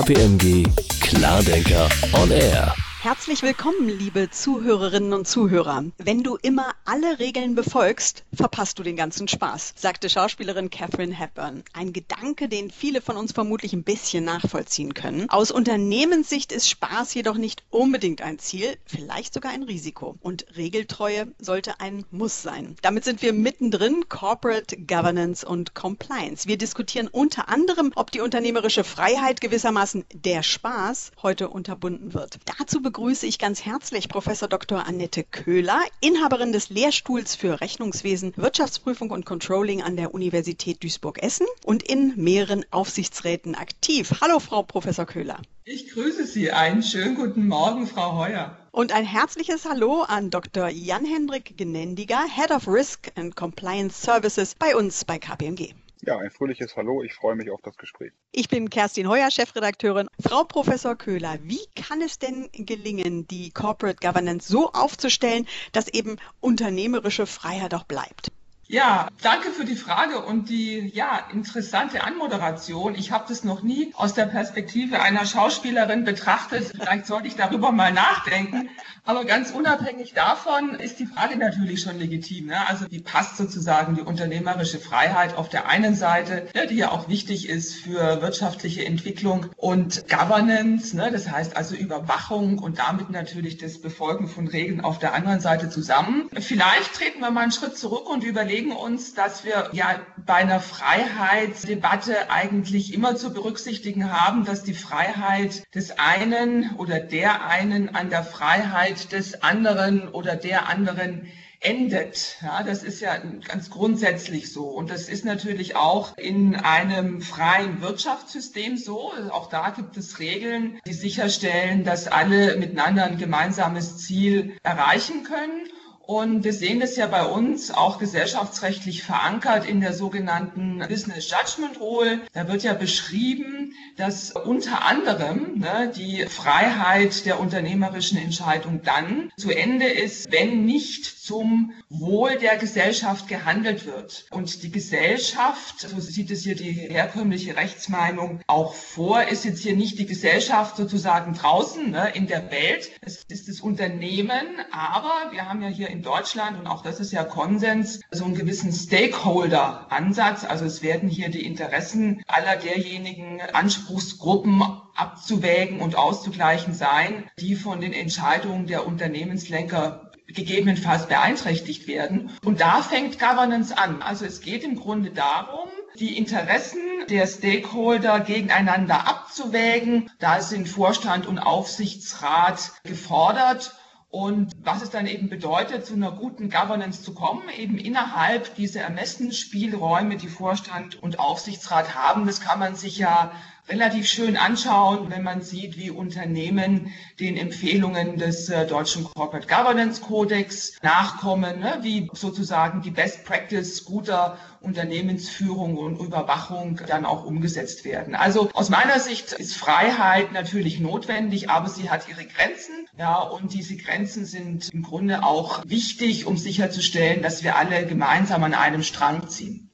KPMG Klardenker on Air. Herzlich willkommen, liebe Zuhörerinnen und Zuhörer. Wenn du immer alle Regeln befolgst, verpasst du den ganzen Spaß, sagte Schauspielerin Catherine Hepburn. Ein Gedanke, den viele von uns vermutlich ein bisschen nachvollziehen können. Aus Unternehmenssicht ist Spaß jedoch nicht unbedingt ein Ziel, vielleicht sogar ein Risiko. Und Regeltreue sollte ein Muss sein. Damit sind wir mittendrin, Corporate Governance und Compliance. Wir diskutieren unter anderem, ob die unternehmerische Freiheit gewissermaßen der Spaß heute unterbunden wird. Dazu begrüße ich ganz herzlich Professor Dr. Annette Köhler, Inhaberin des Lehrstuhls für Rechnungswesen, Wirtschaftsprüfung und Controlling an der Universität Duisburg-Essen und in mehreren Aufsichtsräten aktiv. Hallo, Frau Professor Köhler. Ich grüße Sie. Einen schönen guten Morgen, Frau Heuer. Und ein herzliches Hallo an Dr. Jan-Hendrik Genendiger, Head of Risk and Compliance Services bei uns bei KPMG. Ja, ein fröhliches Hallo. Ich freue mich auf das Gespräch. Ich bin Kerstin Heuer, Chefredakteurin. Frau Professor Köhler, wie kann es denn gelingen, die Corporate Governance so aufzustellen, dass eben unternehmerische Freiheit auch bleibt? Ja, danke für die Frage und die ja interessante Anmoderation. Ich habe das noch nie aus der Perspektive einer Schauspielerin betrachtet. Vielleicht sollte ich darüber mal nachdenken. Aber ganz unabhängig davon ist die Frage natürlich schon legitim. Ne? Also wie passt sozusagen die unternehmerische Freiheit auf der einen Seite, ne, die ja auch wichtig ist für wirtschaftliche Entwicklung und Governance, ne? das heißt also Überwachung und damit natürlich das Befolgen von Regeln auf der anderen Seite zusammen. Vielleicht treten wir mal einen Schritt zurück und überlegen, überlegen uns, dass wir ja bei einer Freiheitsdebatte eigentlich immer zu berücksichtigen haben, dass die Freiheit des einen oder der einen an der Freiheit des anderen oder der anderen endet. Ja, das ist ja ganz grundsätzlich so. Und das ist natürlich auch in einem freien Wirtschaftssystem so. Auch da gibt es Regeln, die sicherstellen, dass alle miteinander ein gemeinsames Ziel erreichen können. Und wir sehen das ja bei uns auch gesellschaftsrechtlich verankert in der sogenannten Business Judgment Rule. Da wird ja beschrieben, dass unter anderem ne, die Freiheit der unternehmerischen Entscheidung dann zu Ende ist, wenn nicht zum Wohl der Gesellschaft gehandelt wird. Und die Gesellschaft, so sieht es hier die herkömmliche Rechtsmeinung auch vor, ist jetzt hier nicht die Gesellschaft sozusagen draußen ne, in der Welt. Es ist das Unternehmen, aber wir haben ja hier in in Deutschland, und auch das ist ja Konsens, so einen gewissen Stakeholder-Ansatz. Also es werden hier die Interessen aller derjenigen Anspruchsgruppen abzuwägen und auszugleichen sein, die von den Entscheidungen der Unternehmenslenker gegebenenfalls beeinträchtigt werden. Und da fängt Governance an. Also es geht im Grunde darum, die Interessen der Stakeholder gegeneinander abzuwägen. Da sind Vorstand und Aufsichtsrat gefordert und was es dann eben bedeutet, zu einer guten Governance zu kommen, eben innerhalb dieser Ermessensspielräume, die Vorstand und Aufsichtsrat haben, das kann man sich ja relativ schön anschauen, wenn man sieht, wie Unternehmen den Empfehlungen des äh, deutschen Corporate Governance Codex nachkommen, ne, wie sozusagen die Best Practice guter Unternehmensführung und Überwachung dann auch umgesetzt werden. Also aus meiner Sicht ist Freiheit natürlich notwendig, aber sie hat ihre Grenzen. Ja, und diese Grenzen sind im Grunde auch wichtig, um sicherzustellen, dass wir alle gemeinsam an einem Strang ziehen.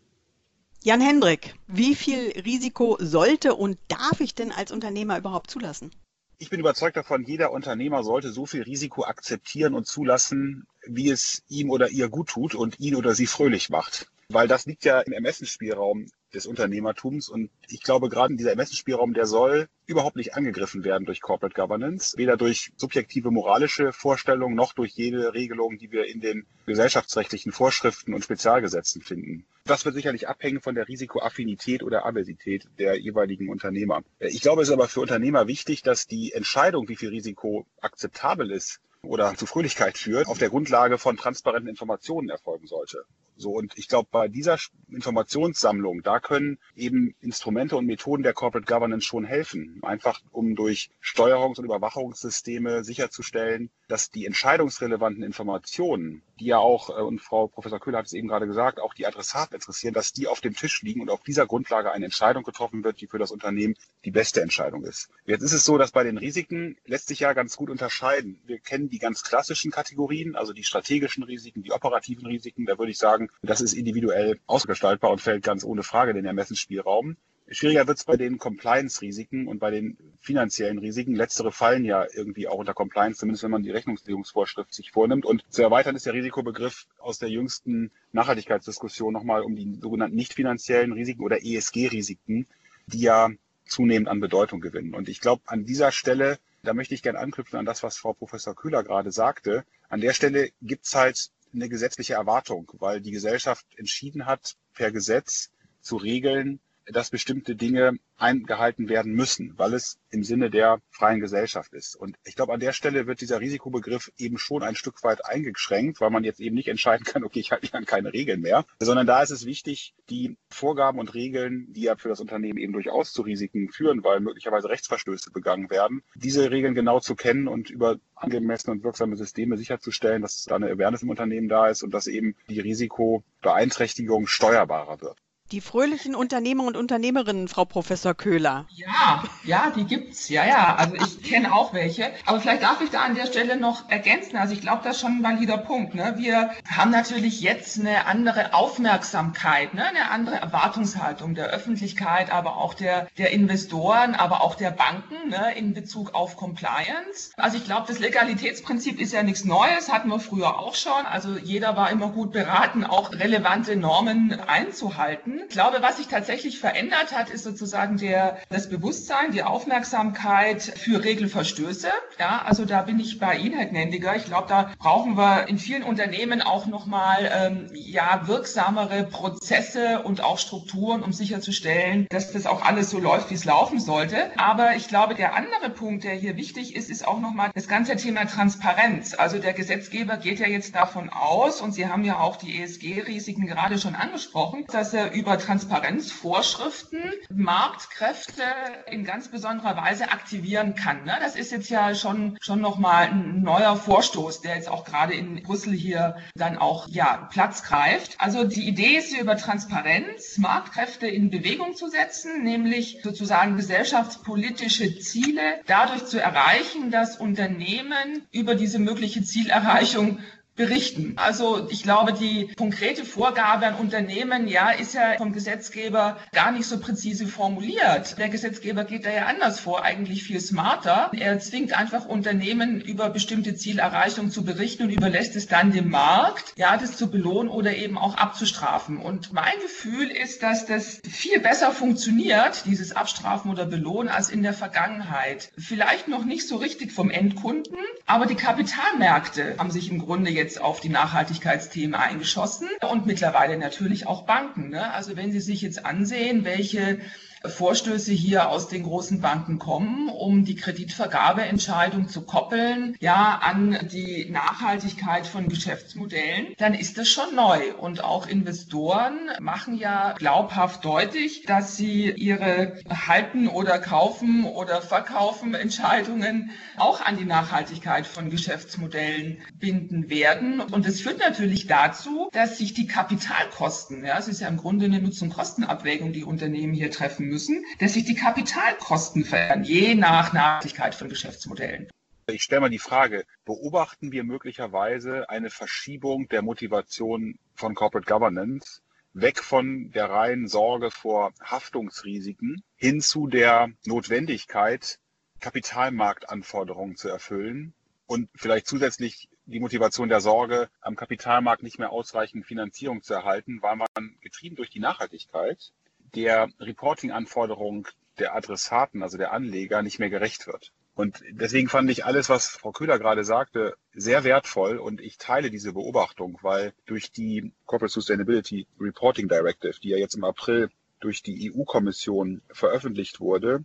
Jan Hendrik, wie viel Risiko sollte und darf ich denn als Unternehmer überhaupt zulassen? Ich bin überzeugt davon, jeder Unternehmer sollte so viel Risiko akzeptieren und zulassen, wie es ihm oder ihr gut tut und ihn oder sie fröhlich macht. Weil das liegt ja im Ermessensspielraum des Unternehmertums. Und ich glaube, gerade dieser Ermessensspielraum, der soll überhaupt nicht angegriffen werden durch Corporate Governance, weder durch subjektive moralische Vorstellungen noch durch jede Regelung, die wir in den gesellschaftsrechtlichen Vorschriften und Spezialgesetzen finden. Das wird sicherlich abhängen von der Risikoaffinität oder Aversität der jeweiligen Unternehmer. Ich glaube, es ist aber für Unternehmer wichtig, dass die Entscheidung, wie viel Risiko akzeptabel ist, oder zu Fröhlichkeit führt, auf der Grundlage von transparenten Informationen erfolgen sollte. So, und ich glaube, bei dieser Informationssammlung, da können eben Instrumente und Methoden der Corporate Governance schon helfen. Einfach um durch Steuerungs- und Überwachungssysteme sicherzustellen, dass die entscheidungsrelevanten Informationen, die ja auch, äh, und Frau Professor Köhler hat es eben gerade gesagt, auch die Adressaten interessieren, dass die auf dem Tisch liegen und auf dieser Grundlage eine Entscheidung getroffen wird, die für das Unternehmen die beste Entscheidung ist. Jetzt ist es so, dass bei den Risiken lässt sich ja ganz gut unterscheiden. Wir kennen die ganz klassischen Kategorien, also die strategischen Risiken, die operativen Risiken. Da würde ich sagen, das ist individuell ausgestaltbar und fällt ganz ohne Frage in den Ermessensspielraum. Schwieriger wird es bei den Compliance-Risiken und bei den finanziellen Risiken. Letztere fallen ja irgendwie auch unter Compliance, zumindest wenn man die Rechnungslegungsvorschrift sich vornimmt. Und zu erweitern ist der Risikobegriff aus der jüngsten Nachhaltigkeitsdiskussion nochmal um die sogenannten nicht finanziellen Risiken oder ESG-Risiken, die ja zunehmend an Bedeutung gewinnen. Und ich glaube, an dieser Stelle, da möchte ich gerne anknüpfen an das, was Frau Professor Kühler gerade sagte. An der Stelle gibt's halt eine gesetzliche Erwartung, weil die Gesellschaft entschieden hat, per Gesetz zu regeln, dass bestimmte Dinge eingehalten werden müssen, weil es im Sinne der freien Gesellschaft ist. Und ich glaube, an der Stelle wird dieser Risikobegriff eben schon ein Stück weit eingeschränkt, weil man jetzt eben nicht entscheiden kann, okay, ich halte mich an keine Regeln mehr, sondern da ist es wichtig, die Vorgaben und Regeln, die ja für das Unternehmen eben durchaus zu Risiken führen, weil möglicherweise Rechtsverstöße begangen werden, diese Regeln genau zu kennen und über angemessene und wirksame Systeme sicherzustellen, dass da eine Awareness im Unternehmen da ist und dass eben die Risikobeeinträchtigung steuerbarer wird. Die fröhlichen Unternehmer und Unternehmerinnen, Frau Professor Köhler. Ja, ja, die gibt's. Ja, ja. Also ich kenne auch welche. Aber vielleicht darf ich da an der Stelle noch ergänzen. Also ich glaube, das ist schon ein valider Punkt. Ne? Wir haben natürlich jetzt eine andere Aufmerksamkeit, ne? eine andere Erwartungshaltung der Öffentlichkeit, aber auch der, der Investoren, aber auch der Banken ne? in Bezug auf Compliance. Also ich glaube, das Legalitätsprinzip ist ja nichts Neues, hatten wir früher auch schon. Also jeder war immer gut beraten, auch relevante Normen einzuhalten. Ich glaube, was sich tatsächlich verändert hat, ist sozusagen der, das Bewusstsein, die Aufmerksamkeit für Regelverstöße. Ja, also da bin ich bei Ihnen, Herr Gnendiger. Ich glaube, da brauchen wir in vielen Unternehmen auch nochmal ähm, ja, wirksamere Prozesse und auch Strukturen, um sicherzustellen, dass das auch alles so läuft, wie es laufen sollte. Aber ich glaube, der andere Punkt, der hier wichtig ist, ist auch nochmal das ganze Thema Transparenz. Also der Gesetzgeber geht ja jetzt davon aus, und Sie haben ja auch die ESG-Risiken gerade schon angesprochen, dass er über über Transparenzvorschriften Marktkräfte in ganz besonderer Weise aktivieren kann. Ne? Das ist jetzt ja schon, schon nochmal ein neuer Vorstoß, der jetzt auch gerade in Brüssel hier dann auch ja, Platz greift. Also die Idee ist hier über Transparenz Marktkräfte in Bewegung zu setzen, nämlich sozusagen gesellschaftspolitische Ziele dadurch zu erreichen, dass Unternehmen über diese mögliche Zielerreichung berichten. Also ich glaube, die konkrete Vorgabe an Unternehmen, ja, ist ja vom Gesetzgeber gar nicht so präzise formuliert. Der Gesetzgeber geht da ja anders vor, eigentlich viel smarter. Er zwingt einfach Unternehmen über bestimmte Zielerreichung zu berichten und überlässt es dann dem Markt, ja, das zu belohnen oder eben auch abzustrafen. Und mein Gefühl ist, dass das viel besser funktioniert, dieses Abstrafen oder Belohnen, als in der Vergangenheit. Vielleicht noch nicht so richtig vom Endkunden, aber die Kapitalmärkte haben sich im Grunde jetzt jetzt auf die Nachhaltigkeitsthemen eingeschossen und mittlerweile natürlich auch Banken. Ne? Also wenn Sie sich jetzt ansehen, welche Vorstöße hier aus den großen Banken kommen, um die Kreditvergabeentscheidung zu koppeln, ja, an die Nachhaltigkeit von Geschäftsmodellen, dann ist das schon neu. Und auch Investoren machen ja glaubhaft deutlich, dass sie ihre halten oder kaufen oder verkaufen Entscheidungen auch an die Nachhaltigkeit von Geschäftsmodellen binden werden. Und das führt natürlich dazu, dass sich die Kapitalkosten, ja, es ist ja im Grunde eine Nutzen-Kosten-Abwägung, die Unternehmen hier treffen müssen, müssen, dass sich die Kapitalkosten verändern, je nach Nachhaltigkeit von Geschäftsmodellen. Ich stelle mal die Frage, beobachten wir möglicherweise eine Verschiebung der Motivation von Corporate Governance weg von der reinen Sorge vor Haftungsrisiken hin zu der Notwendigkeit, Kapitalmarktanforderungen zu erfüllen und vielleicht zusätzlich die Motivation der Sorge, am Kapitalmarkt nicht mehr ausreichend Finanzierung zu erhalten, weil man getrieben durch die Nachhaltigkeit der Reporting-Anforderung der Adressaten, also der Anleger, nicht mehr gerecht wird. Und deswegen fand ich alles, was Frau Köhler gerade sagte, sehr wertvoll und ich teile diese Beobachtung, weil durch die Corporate Sustainability Reporting Directive, die ja jetzt im April durch die EU-Kommission veröffentlicht wurde,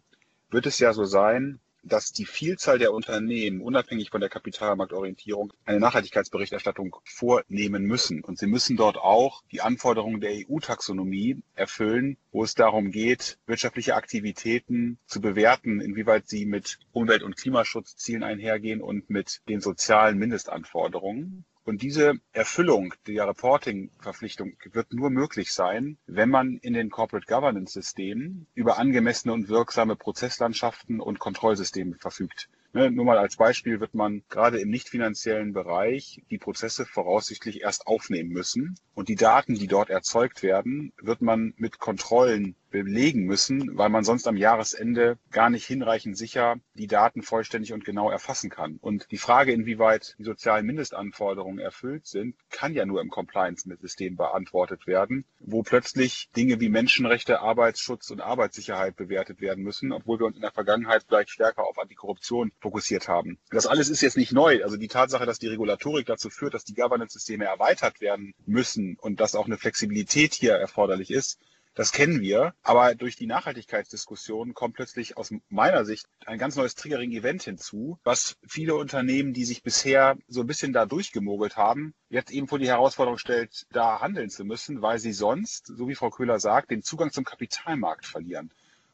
wird es ja so sein, dass die Vielzahl der Unternehmen, unabhängig von der Kapitalmarktorientierung, eine Nachhaltigkeitsberichterstattung vornehmen müssen. Und sie müssen dort auch die Anforderungen der EU-Taxonomie erfüllen, wo es darum geht, wirtschaftliche Aktivitäten zu bewerten, inwieweit sie mit Umwelt- und Klimaschutzzielen einhergehen und mit den sozialen Mindestanforderungen. Und diese Erfüllung der Reporting-Verpflichtung wird nur möglich sein, wenn man in den Corporate Governance-Systemen über angemessene und wirksame Prozesslandschaften und Kontrollsysteme verfügt. Ne, nur mal als Beispiel wird man gerade im nicht finanziellen Bereich die Prozesse voraussichtlich erst aufnehmen müssen. Und die Daten, die dort erzeugt werden, wird man mit Kontrollen belegen müssen, weil man sonst am Jahresende gar nicht hinreichend sicher die Daten vollständig und genau erfassen kann. Und die Frage, inwieweit die sozialen Mindestanforderungen erfüllt sind, kann ja nur im Compliance-System beantwortet werden, wo plötzlich Dinge wie Menschenrechte, Arbeitsschutz und Arbeitssicherheit bewertet werden müssen, obwohl wir uns in der Vergangenheit vielleicht stärker auf Antikorruption fokussiert haben. Das alles ist jetzt nicht neu. Also die Tatsache, dass die Regulatorik dazu führt, dass die Governance-Systeme erweitert werden müssen und dass auch eine Flexibilität hier erforderlich ist, das kennen wir, aber durch die Nachhaltigkeitsdiskussion kommt plötzlich aus meiner Sicht ein ganz neues Triggering-Event hinzu, was viele Unternehmen, die sich bisher so ein bisschen da durchgemogelt haben, jetzt eben vor die Herausforderung stellt, da handeln zu müssen, weil sie sonst, so wie Frau Köhler sagt, den Zugang zum Kapitalmarkt verlieren.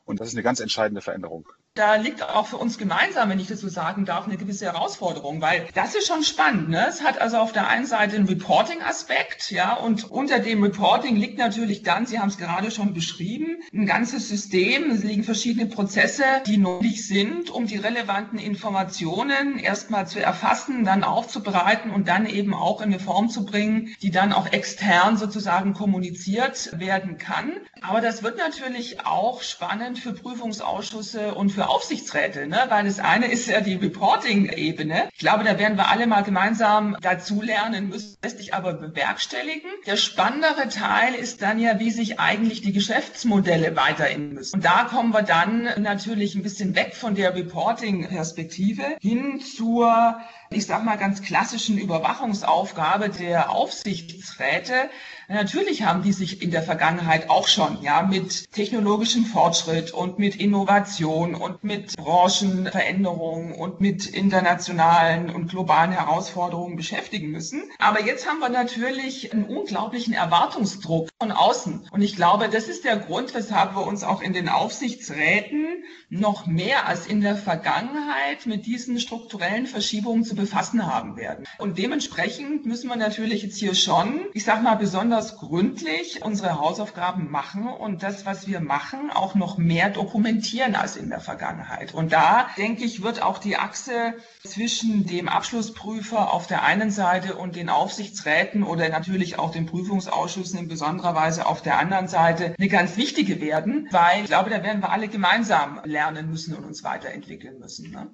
Und das ist eine ganz entscheidende Veränderung da liegt auch für uns gemeinsam, wenn ich das so sagen darf, eine gewisse Herausforderung, weil das ist schon spannend. Ne? Es hat also auf der einen Seite einen Reporting-Aspekt, ja, und unter dem Reporting liegt natürlich dann, Sie haben es gerade schon beschrieben, ein ganzes System. Es liegen verschiedene Prozesse, die notwendig sind, um die relevanten Informationen erstmal zu erfassen, dann aufzubereiten und dann eben auch in eine Form zu bringen, die dann auch extern sozusagen kommuniziert werden kann. Aber das wird natürlich auch spannend für Prüfungsausschüsse und für Aufsichtsräte, ne? weil das eine ist ja die Reporting-Ebene. Ich glaube, da werden wir alle mal gemeinsam dazu lernen müssen, lässt sich aber bewerkstelligen. Der spannendere Teil ist dann ja, wie sich eigentlich die Geschäftsmodelle weiterentwickeln müssen. Und da kommen wir dann natürlich ein bisschen weg von der Reporting-Perspektive hin zur ich sag mal, ganz klassischen Überwachungsaufgabe der Aufsichtsräte. Natürlich haben die sich in der Vergangenheit auch schon ja mit technologischem Fortschritt und mit Innovation und mit Branchenveränderungen und mit internationalen und globalen Herausforderungen beschäftigen müssen. Aber jetzt haben wir natürlich einen unglaublichen Erwartungsdruck von außen. Und ich glaube, das ist der Grund, weshalb wir uns auch in den Aufsichtsräten noch mehr als in der Vergangenheit mit diesen strukturellen Verschiebungen zu befassen haben werden. Und dementsprechend müssen wir natürlich jetzt hier schon, ich sag mal, besonders gründlich unsere Hausaufgaben machen und das, was wir machen, auch noch mehr dokumentieren als in der Vergangenheit. Und da, denke ich, wird auch die Achse zwischen dem Abschlussprüfer auf der einen Seite und den Aufsichtsräten oder natürlich auch den Prüfungsausschüssen in besonderer Weise auf der anderen Seite eine ganz wichtige werden, weil ich glaube, da werden wir alle gemeinsam lernen müssen und uns weiterentwickeln müssen. Ne?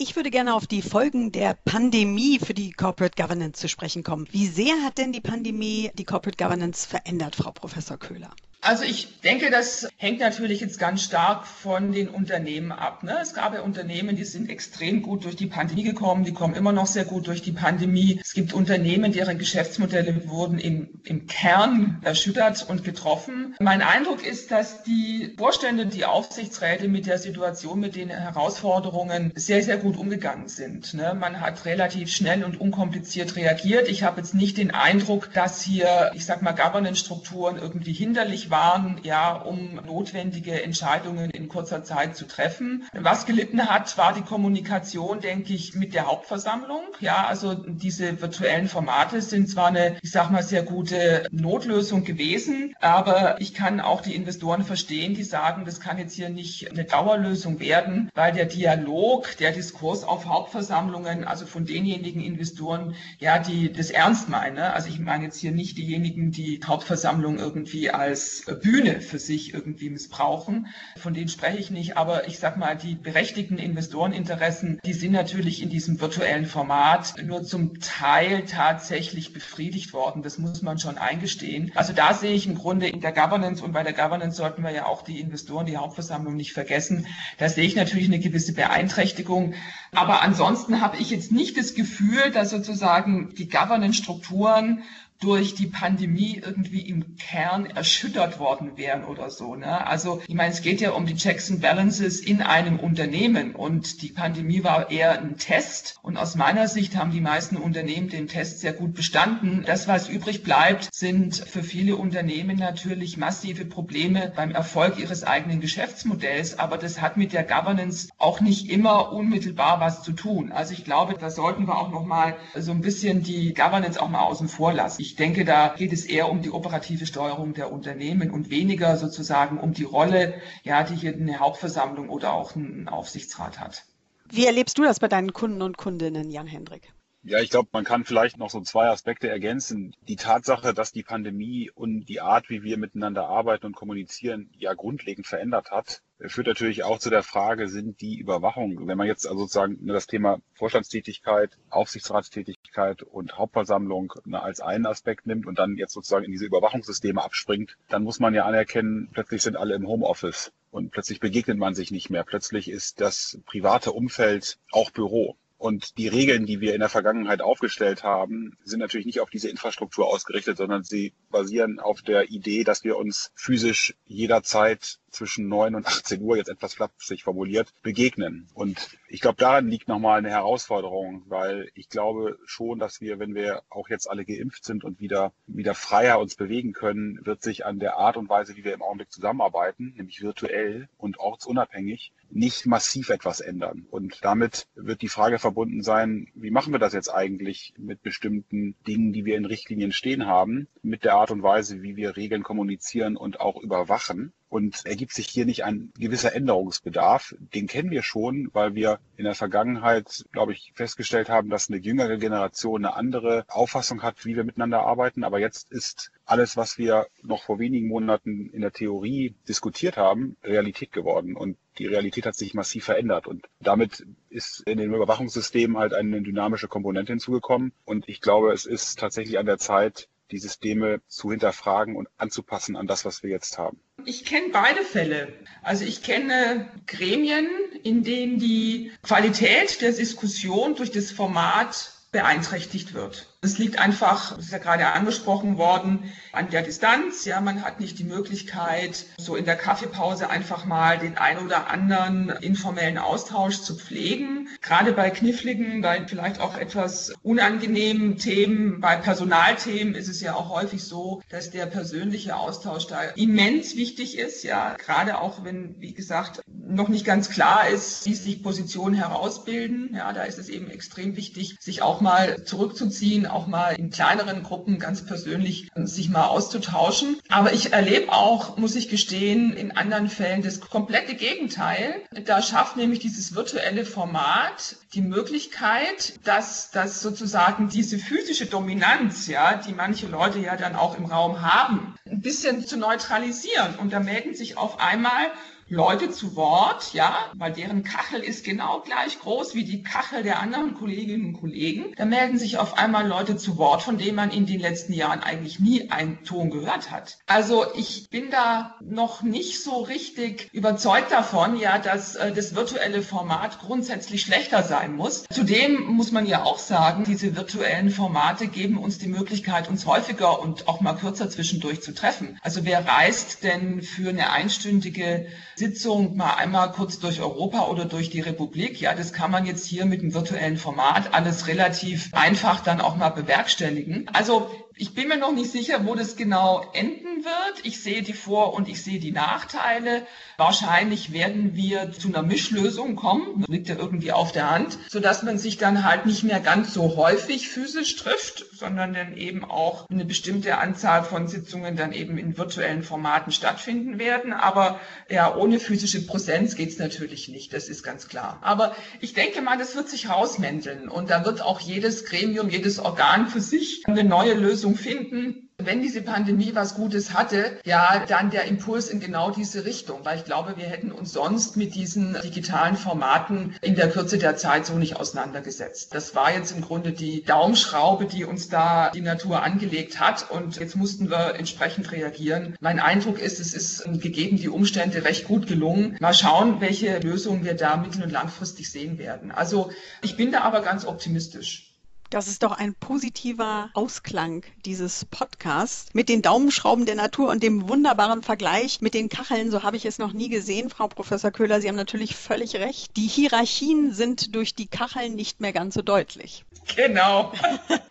Ich würde gerne auf die Folgen der Pandemie für die Corporate Governance zu sprechen kommen. Wie sehr hat denn die Pandemie die Corporate Governance verändert, Frau Professor Köhler? Also ich denke, das hängt natürlich jetzt ganz stark von den Unternehmen ab. Ne? Es gab ja Unternehmen, die sind extrem gut durch die Pandemie gekommen, die kommen immer noch sehr gut durch die Pandemie. Es gibt Unternehmen, deren Geschäftsmodelle wurden im, im Kern erschüttert und getroffen. Mein Eindruck ist, dass die Vorstände, die Aufsichtsräte mit der Situation, mit den Herausforderungen sehr, sehr gut umgegangen sind. Ne? Man hat relativ schnell und unkompliziert reagiert. Ich habe jetzt nicht den Eindruck, dass hier, ich sag mal, Governance-Strukturen irgendwie hinderlich waren, ja, um notwendige Entscheidungen in kurzer Zeit zu treffen. Was gelitten hat, war die Kommunikation, denke ich, mit der Hauptversammlung. Ja, also diese virtuellen Formate sind zwar eine, ich sag mal, sehr gute Notlösung gewesen, aber ich kann auch die Investoren verstehen, die sagen, das kann jetzt hier nicht eine Dauerlösung werden, weil der Dialog, der Diskurs auf Hauptversammlungen, also von denjenigen Investoren, ja, die das ernst meinen. Also ich meine jetzt hier nicht diejenigen, die Hauptversammlung irgendwie als Bühne für sich irgendwie missbrauchen. Von denen spreche ich nicht, aber ich sag mal, die berechtigten Investoreninteressen, die sind natürlich in diesem virtuellen Format nur zum Teil tatsächlich befriedigt worden. Das muss man schon eingestehen. Also da sehe ich im Grunde in der Governance und bei der Governance sollten wir ja auch die Investoren, die Hauptversammlung nicht vergessen. Da sehe ich natürlich eine gewisse Beeinträchtigung. Aber ansonsten habe ich jetzt nicht das Gefühl, dass sozusagen die Governance-Strukturen durch die Pandemie irgendwie im Kern erschüttert worden wären oder so. Ne? Also ich meine, es geht ja um die Checks and Balances in einem Unternehmen und die Pandemie war eher ein Test und aus meiner Sicht haben die meisten Unternehmen den Test sehr gut bestanden. Das, was übrig bleibt, sind für viele Unternehmen natürlich massive Probleme beim Erfolg ihres eigenen Geschäftsmodells, aber das hat mit der Governance auch nicht immer unmittelbar was zu tun. Also ich glaube, da sollten wir auch noch mal so ein bisschen die Governance auch mal außen vor lassen. Ich denke, da geht es eher um die operative Steuerung der Unternehmen und weniger sozusagen um die Rolle, ja, die hier eine Hauptversammlung oder auch ein Aufsichtsrat hat. Wie erlebst du das bei deinen Kunden und Kundinnen, Jan Hendrik? Ja, ich glaube, man kann vielleicht noch so zwei Aspekte ergänzen. Die Tatsache, dass die Pandemie und die Art, wie wir miteinander arbeiten und kommunizieren, ja grundlegend verändert hat, führt natürlich auch zu der Frage, sind die Überwachung, wenn man jetzt also sozusagen das Thema Vorstandstätigkeit, Aufsichtsratstätigkeit und Hauptversammlung als einen Aspekt nimmt und dann jetzt sozusagen in diese Überwachungssysteme abspringt, dann muss man ja anerkennen, plötzlich sind alle im Homeoffice und plötzlich begegnet man sich nicht mehr. Plötzlich ist das private Umfeld auch Büro. Und die Regeln, die wir in der Vergangenheit aufgestellt haben, sind natürlich nicht auf diese Infrastruktur ausgerichtet, sondern sie basieren auf der Idee, dass wir uns physisch jederzeit zwischen 9 und 18 Uhr, jetzt etwas flapsig formuliert, begegnen. Und ich glaube, daran liegt nochmal eine Herausforderung, weil ich glaube schon, dass wir, wenn wir auch jetzt alle geimpft sind und wieder, wieder freier uns bewegen können, wird sich an der Art und Weise, wie wir im Augenblick zusammenarbeiten, nämlich virtuell und ortsunabhängig, nicht massiv etwas ändern. Und damit wird die Frage verbunden sein, wie machen wir das jetzt eigentlich mit bestimmten Dingen, die wir in Richtlinien stehen haben, mit der Art und Weise, wie wir Regeln kommunizieren und auch überwachen. Und ergibt sich hier nicht ein gewisser Änderungsbedarf? Den kennen wir schon, weil wir in der Vergangenheit, glaube ich, festgestellt haben, dass eine jüngere Generation eine andere Auffassung hat, wie wir miteinander arbeiten. Aber jetzt ist alles, was wir noch vor wenigen Monaten in der Theorie diskutiert haben, Realität geworden. Und die Realität hat sich massiv verändert. Und damit ist in den Überwachungssystemen halt eine dynamische Komponente hinzugekommen. Und ich glaube, es ist tatsächlich an der Zeit, die Systeme zu hinterfragen und anzupassen an das, was wir jetzt haben. Ich kenne beide Fälle. Also ich kenne Gremien, in denen die Qualität der Diskussion durch das Format beeinträchtigt wird. Es liegt einfach, das ist ja gerade angesprochen worden, an der Distanz. Ja, man hat nicht die Möglichkeit, so in der Kaffeepause einfach mal den ein oder anderen informellen Austausch zu pflegen. Gerade bei kniffligen, bei vielleicht auch etwas unangenehmen Themen, bei Personalthemen ist es ja auch häufig so, dass der persönliche Austausch da immens wichtig ist. Ja, gerade auch wenn, wie gesagt, noch nicht ganz klar ist, wie sich Positionen herausbilden. Ja, da ist es eben extrem wichtig, sich auch mal zurückzuziehen, auch mal in kleineren Gruppen ganz persönlich sich mal auszutauschen. Aber ich erlebe auch, muss ich gestehen, in anderen Fällen das komplette Gegenteil. Da schafft nämlich dieses virtuelle Format die Möglichkeit, dass, dass sozusagen diese physische Dominanz, ja, die manche Leute ja dann auch im Raum haben, ein bisschen zu neutralisieren. Und da melden sich auf einmal Leute zu Wort, ja, weil deren Kachel ist genau gleich groß wie die Kachel der anderen Kolleginnen und Kollegen. Da melden sich auf einmal Leute zu Wort, von denen man in den letzten Jahren eigentlich nie einen Ton gehört hat. Also ich bin da noch nicht so richtig überzeugt davon, ja, dass äh, das virtuelle Format grundsätzlich schlechter sein muss. Zudem muss man ja auch sagen, diese virtuellen Formate geben uns die Möglichkeit, uns häufiger und auch mal kürzer zwischendurch zu treffen. Also wer reist denn für eine einstündige Sitzung mal einmal kurz durch Europa oder durch die Republik. Ja, das kann man jetzt hier mit dem virtuellen Format alles relativ einfach dann auch mal bewerkstelligen. Also ich bin mir noch nicht sicher, wo das genau enden wird. Ich sehe die Vor- und ich sehe die Nachteile. Wahrscheinlich werden wir zu einer Mischlösung kommen, das liegt ja irgendwie auf der Hand, sodass man sich dann halt nicht mehr ganz so häufig physisch trifft, sondern dann eben auch eine bestimmte Anzahl von Sitzungen dann eben in virtuellen Formaten stattfinden werden. Aber ja, ohne physische Präsenz geht's natürlich nicht, das ist ganz klar. Aber ich denke mal, das wird sich rausmänteln und da wird auch jedes Gremium, jedes Organ für sich eine neue Lösung Lösung finden. Wenn diese Pandemie was Gutes hatte, ja, dann der Impuls in genau diese Richtung, weil ich glaube, wir hätten uns sonst mit diesen digitalen Formaten in der Kürze der Zeit so nicht auseinandergesetzt. Das war jetzt im Grunde die Daumenschraube, die uns da die Natur angelegt hat und jetzt mussten wir entsprechend reagieren. Mein Eindruck ist, es ist gegeben die Umstände recht gut gelungen. Mal schauen, welche Lösungen wir da mittel- und langfristig sehen werden. Also ich bin da aber ganz optimistisch. Das ist doch ein positiver Ausklang dieses Podcasts mit den Daumenschrauben der Natur und dem wunderbaren Vergleich mit den Kacheln. So habe ich es noch nie gesehen, Frau Professor Köhler. Sie haben natürlich völlig recht. Die Hierarchien sind durch die Kacheln nicht mehr ganz so deutlich. Genau.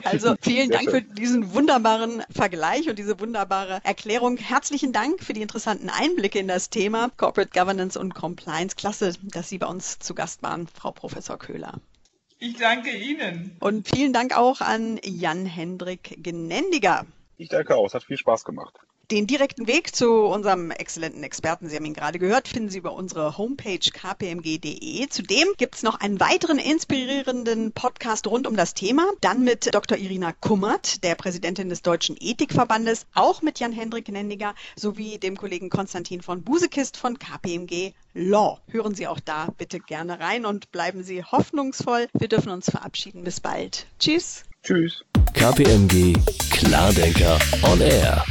Also vielen Dank für diesen wunderbaren Vergleich und diese wunderbare Erklärung. Herzlichen Dank für die interessanten Einblicke in das Thema Corporate Governance und Compliance. Klasse, dass Sie bei uns zu Gast waren, Frau Professor Köhler. Ich danke Ihnen. Und vielen Dank auch an Jan-Hendrik Gnendiger. Ich danke auch, es hat viel Spaß gemacht. Den direkten Weg zu unserem exzellenten Experten, Sie haben ihn gerade gehört, finden Sie über unsere Homepage kpmg.de. Zudem gibt es noch einen weiteren inspirierenden Podcast rund um das Thema. Dann mit Dr. Irina Kummert, der Präsidentin des Deutschen Ethikverbandes, auch mit Jan-Hendrik Nendiger sowie dem Kollegen Konstantin von Busekist von KPMG Law. Hören Sie auch da bitte gerne rein und bleiben Sie hoffnungsvoll. Wir dürfen uns verabschieden. Bis bald. Tschüss. Tschüss. KPMG Klardenker on Air.